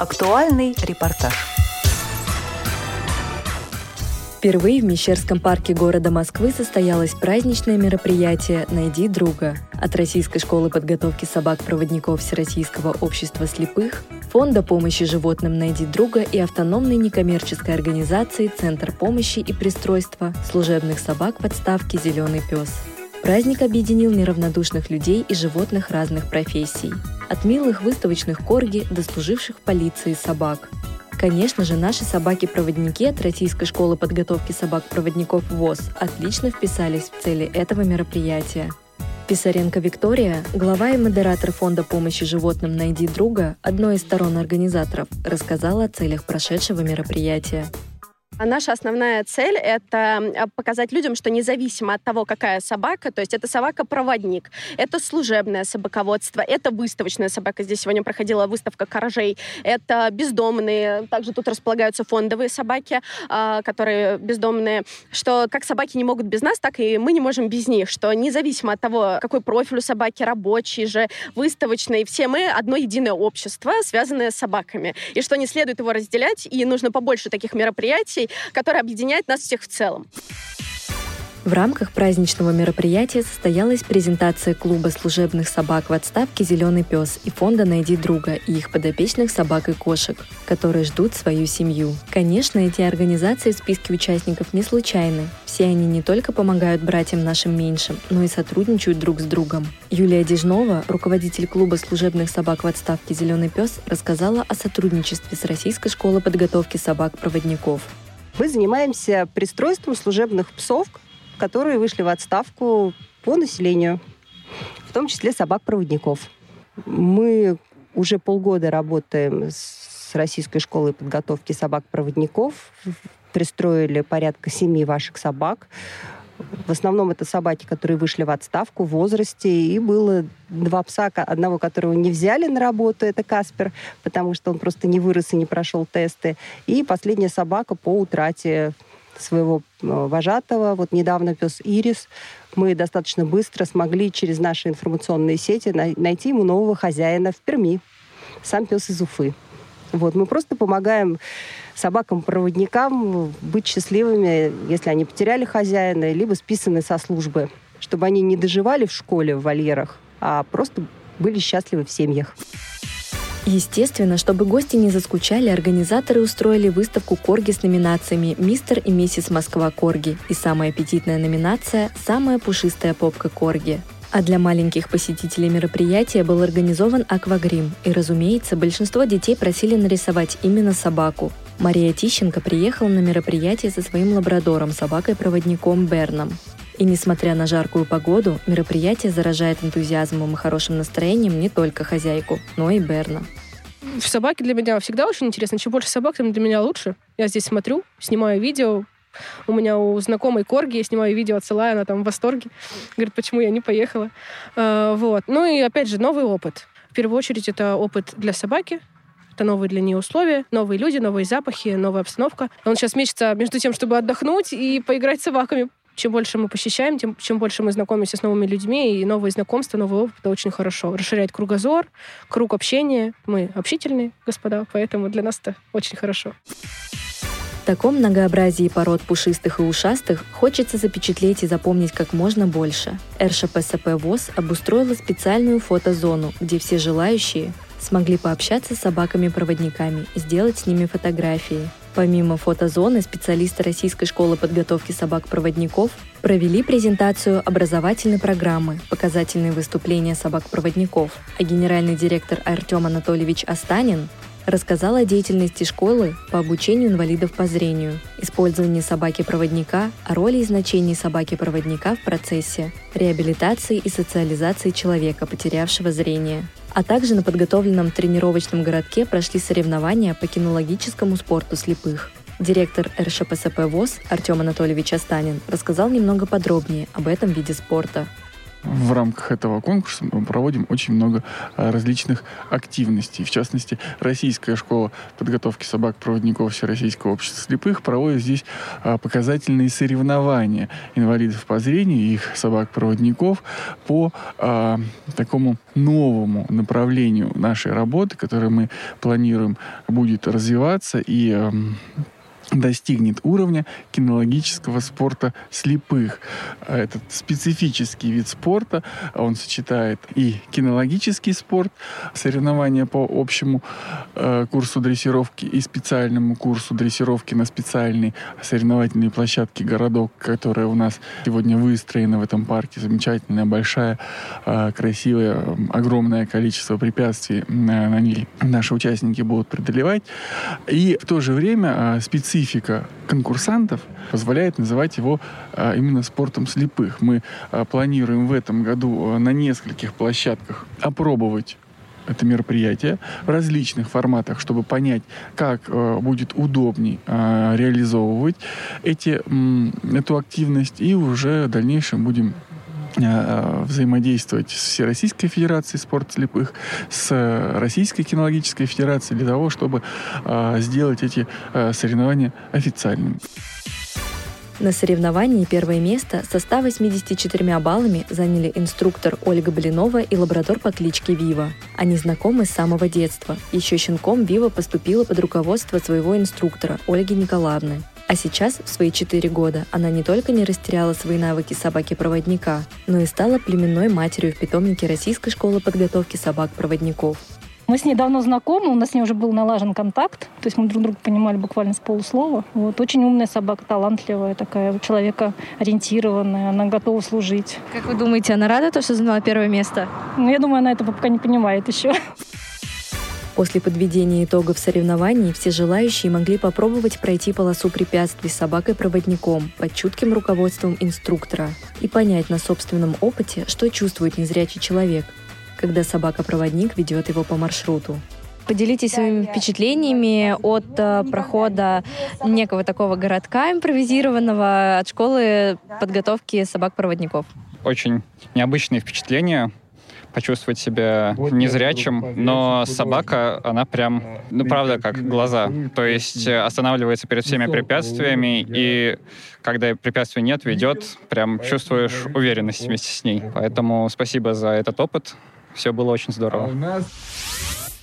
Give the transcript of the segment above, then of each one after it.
Актуальный репортаж. Впервые в Мещерском парке города Москвы состоялось праздничное мероприятие «Найди друга» от Российской школы подготовки собак-проводников Всероссийского общества слепых, Фонда помощи животным «Найди друга» и автономной некоммерческой организации «Центр помощи и пристройства служебных собак подставки «Зеленый пес». Праздник объединил неравнодушных людей и животных разных профессий. От милых выставочных корги до служивших в полиции собак – Конечно же, наши собаки-проводники от Российской школы подготовки собак-проводников ВОЗ отлично вписались в цели этого мероприятия. Писаренко Виктория, глава и модератор фонда помощи животным «Найди друга», одной из сторон организаторов, рассказала о целях прошедшего мероприятия. А наша основная цель — это показать людям, что независимо от того, какая собака, то есть это собака-проводник, это служебное собаководство, это выставочная собака. Здесь сегодня проходила выставка коржей. Это бездомные, также тут располагаются фондовые собаки, а, которые бездомные, что как собаки не могут без нас, так и мы не можем без них, что независимо от того, какой профиль у собаки, рабочий же, выставочный, все мы одно единое общество, связанное с собаками, и что не следует его разделять, и нужно побольше таких мероприятий, который объединяет нас всех в целом. В рамках праздничного мероприятия состоялась презентация клуба служебных собак в отставке «Зеленый пес» и фонда «Найди друга» и их подопечных собак и кошек, которые ждут свою семью. Конечно, эти организации в списке участников не случайны. Все они не только помогают братьям нашим меньшим, но и сотрудничают друг с другом. Юлия Дежнова, руководитель клуба служебных собак в отставке «Зеленый пес», рассказала о сотрудничестве с Российской школой подготовки собак-проводников. Мы занимаемся пристройством служебных псов, которые вышли в отставку по населению, в том числе собак-проводников. Мы уже полгода работаем с Российской школой подготовки собак-проводников. Пристроили порядка семи ваших собак. В основном это собаки, которые вышли в отставку в возрасте. И было два пса, одного которого не взяли на работу, это Каспер, потому что он просто не вырос и не прошел тесты. И последняя собака по утрате своего э, вожатого. Вот недавно пес Ирис. Мы достаточно быстро смогли через наши информационные сети найти ему нового хозяина в Перми. Сам пес из Уфы. Вот, мы просто помогаем собакам-проводникам быть счастливыми, если они потеряли хозяина, либо списаны со службы, чтобы они не доживали в школе в вольерах, а просто были счастливы в семьях. Естественно, чтобы гости не заскучали, организаторы устроили выставку корги с номинациями «Мистер и миссис Москва Корги» и самая аппетитная номинация «Самая пушистая попка Корги». А для маленьких посетителей мероприятия был организован аквагрим, и, разумеется, большинство детей просили нарисовать именно собаку. Мария Тищенко приехала на мероприятие со своим лабрадором, собакой-проводником Берном. И несмотря на жаркую погоду, мероприятие заражает энтузиазмом и хорошим настроением не только хозяйку, но и Берна. В собаке для меня всегда очень интересно. Чем больше собак, тем для меня лучше. Я здесь смотрю, снимаю видео, у меня у знакомой Корги, я снимаю видео, отсылаю, она там в восторге. Говорит, почему я не поехала. А, вот. Ну и опять же, новый опыт. В первую очередь это опыт для собаки, это новые для нее условия, новые люди, новые запахи, новая обстановка. Он сейчас мечется между тем, чтобы отдохнуть и поиграть с собаками. Чем больше мы посещаем, тем чем больше мы знакомимся с новыми людьми, и новые знакомства, новый опыт, это очень хорошо. Расширяет кругозор, круг общения. Мы общительные господа, поэтому для нас это очень хорошо. В таком многообразии пород пушистых и ушастых хочется запечатлеть и запомнить как можно больше. РШПСП ВОЗ обустроила специальную фотозону, где все желающие смогли пообщаться с собаками-проводниками, сделать с ними фотографии. Помимо фотозоны, специалисты Российской школы подготовки собак-проводников провели презентацию образовательной программы «Показательные выступления собак-проводников», а генеральный директор Артем Анатольевич Астанин рассказал о деятельности школы по обучению инвалидов по зрению, использовании собаки-проводника, о роли и значении собаки-проводника в процессе реабилитации и социализации человека, потерявшего зрение. А также на подготовленном тренировочном городке прошли соревнования по кинологическому спорту слепых. Директор РШПСП ВОЗ Артем Анатольевич Астанин рассказал немного подробнее об этом виде спорта. В рамках этого конкурса мы проводим очень много а, различных активностей. В частности, Российская школа подготовки собак-проводников Всероссийского общества слепых проводит здесь а, показательные соревнования инвалидов по зрению и их собак-проводников по а, такому новому направлению нашей работы, которое мы планируем будет развиваться и достигнет уровня кинологического спорта слепых. Этот специфический вид спорта, он сочетает и кинологический спорт, соревнования по общему э, курсу дрессировки и специальному курсу дрессировки на специальной соревновательной площадке «Городок», которая у нас сегодня выстроена в этом парке. Замечательная, большая, э, красивая, огромное количество препятствий э, на ней наши участники будут преодолевать. И в то же время э, специфический специфика конкурсантов позволяет называть его а, именно спортом слепых. Мы а, планируем в этом году а, на нескольких площадках опробовать это мероприятие в различных форматах, чтобы понять, как э, будет удобней э, реализовывать эти, э, эту активность, и уже в дальнейшем будем взаимодействовать с Всероссийской Федерацией спорта слепых, с Российской кинологической Федерацией для того, чтобы э, сделать эти э, соревнования официальными. На соревновании первое место со 184 баллами заняли инструктор Ольга Блинова и лабрадор по кличке Вива. Они знакомы с самого детства. Еще щенком Вива поступила под руководство своего инструктора Ольги Николаевны. А сейчас, в свои четыре года, она не только не растеряла свои навыки собаки-проводника, но и стала племенной матерью в питомнике Российской школы подготовки собак-проводников. Мы с ней давно знакомы, у нас с ней уже был налажен контакт, то есть мы друг друга понимали буквально с полуслова. Вот. Очень умная собака, талантливая такая, человека ориентированная, она готова служить. Как вы думаете, она рада, то, что заняла первое место? Ну, я думаю, она этого пока не понимает еще. После подведения итогов соревнований все желающие могли попробовать пройти полосу препятствий с собакой-проводником под чутким руководством инструктора и понять на собственном опыте, что чувствует незрячий человек, когда собака-проводник ведет его по маршруту. Поделитесь своими впечатлениями от э, прохода некого такого городка импровизированного от школы подготовки собак-проводников. Очень необычные впечатления почувствовать себя незрячим, но собака, она прям, ну, правда, как глаза. То есть э, останавливается перед всеми препятствиями, и когда препятствий нет, ведет, прям чувствуешь уверенность вместе с ней. Поэтому спасибо за этот опыт. Все было очень здорово.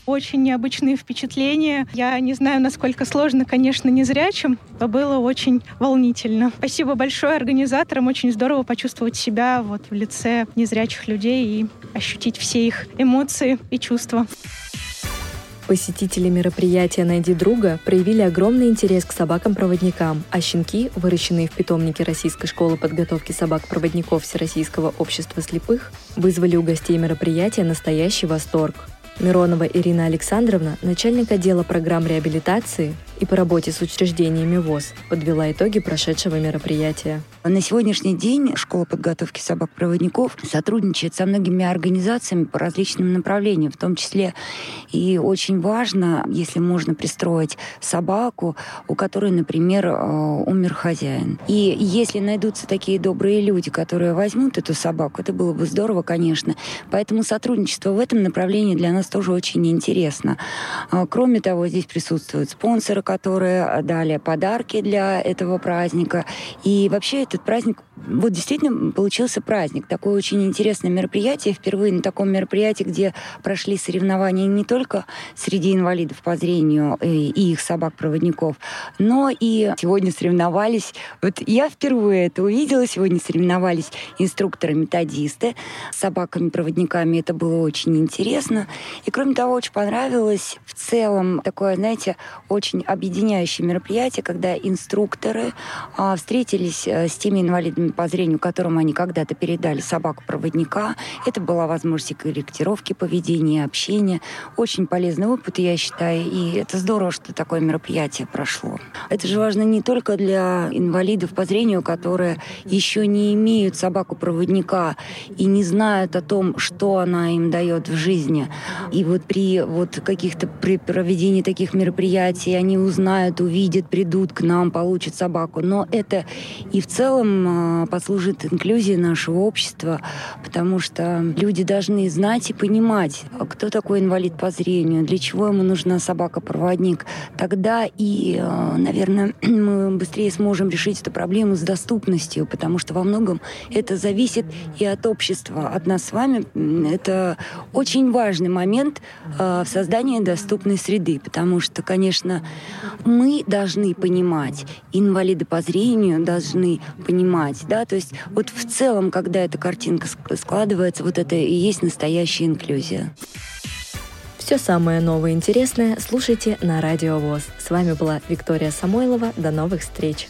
Очень необычные впечатления. Я не знаю, насколько сложно, конечно, незрячим, но было очень волнительно. Спасибо большое организаторам. Очень здорово почувствовать себя вот в лице незрячих людей и ощутить все их эмоции и чувства. Посетители мероприятия «Найди друга» проявили огромный интерес к собакам-проводникам, а щенки, выращенные в питомнике Российской школы подготовки собак-проводников Всероссийского общества слепых, вызвали у гостей мероприятия настоящий восторг. Миронова Ирина Александровна, начальник отдела программ реабилитации и по работе с учреждениями ВОЗ, подвела итоги прошедшего мероприятия. На сегодняшний день школа подготовки собак-проводников сотрудничает со многими организациями по различным направлениям, в том числе и очень важно, если можно пристроить собаку, у которой, например, э, умер хозяин. И если найдутся такие добрые люди, которые возьмут эту собаку, это было бы здорово, конечно. Поэтому сотрудничество в этом направлении для нас тоже очень интересно. А, кроме того, здесь присутствуют спонсоры, которые дали подарки для этого праздника. И вообще этот праздник, вот действительно получился праздник. Такое очень интересное мероприятие. Впервые на таком мероприятии, где прошли соревнования не только среди инвалидов по зрению и, и их собак-проводников, но и сегодня соревновались. Вот я впервые это увидела. Сегодня соревновались инструкторы-методисты с собаками-проводниками. Это было очень интересно. И кроме того, очень понравилось в целом такое, знаете, очень объединяющее мероприятие, когда инструкторы а, встретились а, с теми инвалидами по зрению, которым они когда-то передали собаку-проводника. Это была возможность корректировки поведения, общения. Очень полезный опыт, я считаю, и это здорово, что такое мероприятие прошло. Это же важно не только для инвалидов по зрению, которые еще не имеют собаку-проводника и не знают о том, что она им дает в жизни. И вот при вот каких-то при проведении таких мероприятий они узнают, увидят, придут к нам, получат собаку. Но это и в целом э, послужит инклюзии нашего общества, потому что люди должны знать и понимать, кто такой инвалид по зрению, для чего ему нужна собака-проводник. Тогда и, наверное, мы быстрее сможем решить эту проблему с доступностью, потому что во многом это зависит и от общества, от нас с вами. Это очень важный момент в создании доступной среды, потому что, конечно, мы должны понимать, инвалиды по зрению должны понимать, да, то есть вот в целом, когда эта картинка складывается, вот это и есть настоящая инклюзия. Все самое новое и интересное слушайте на Радио ВОЗ. С вами была Виктория Самойлова. До новых встреч!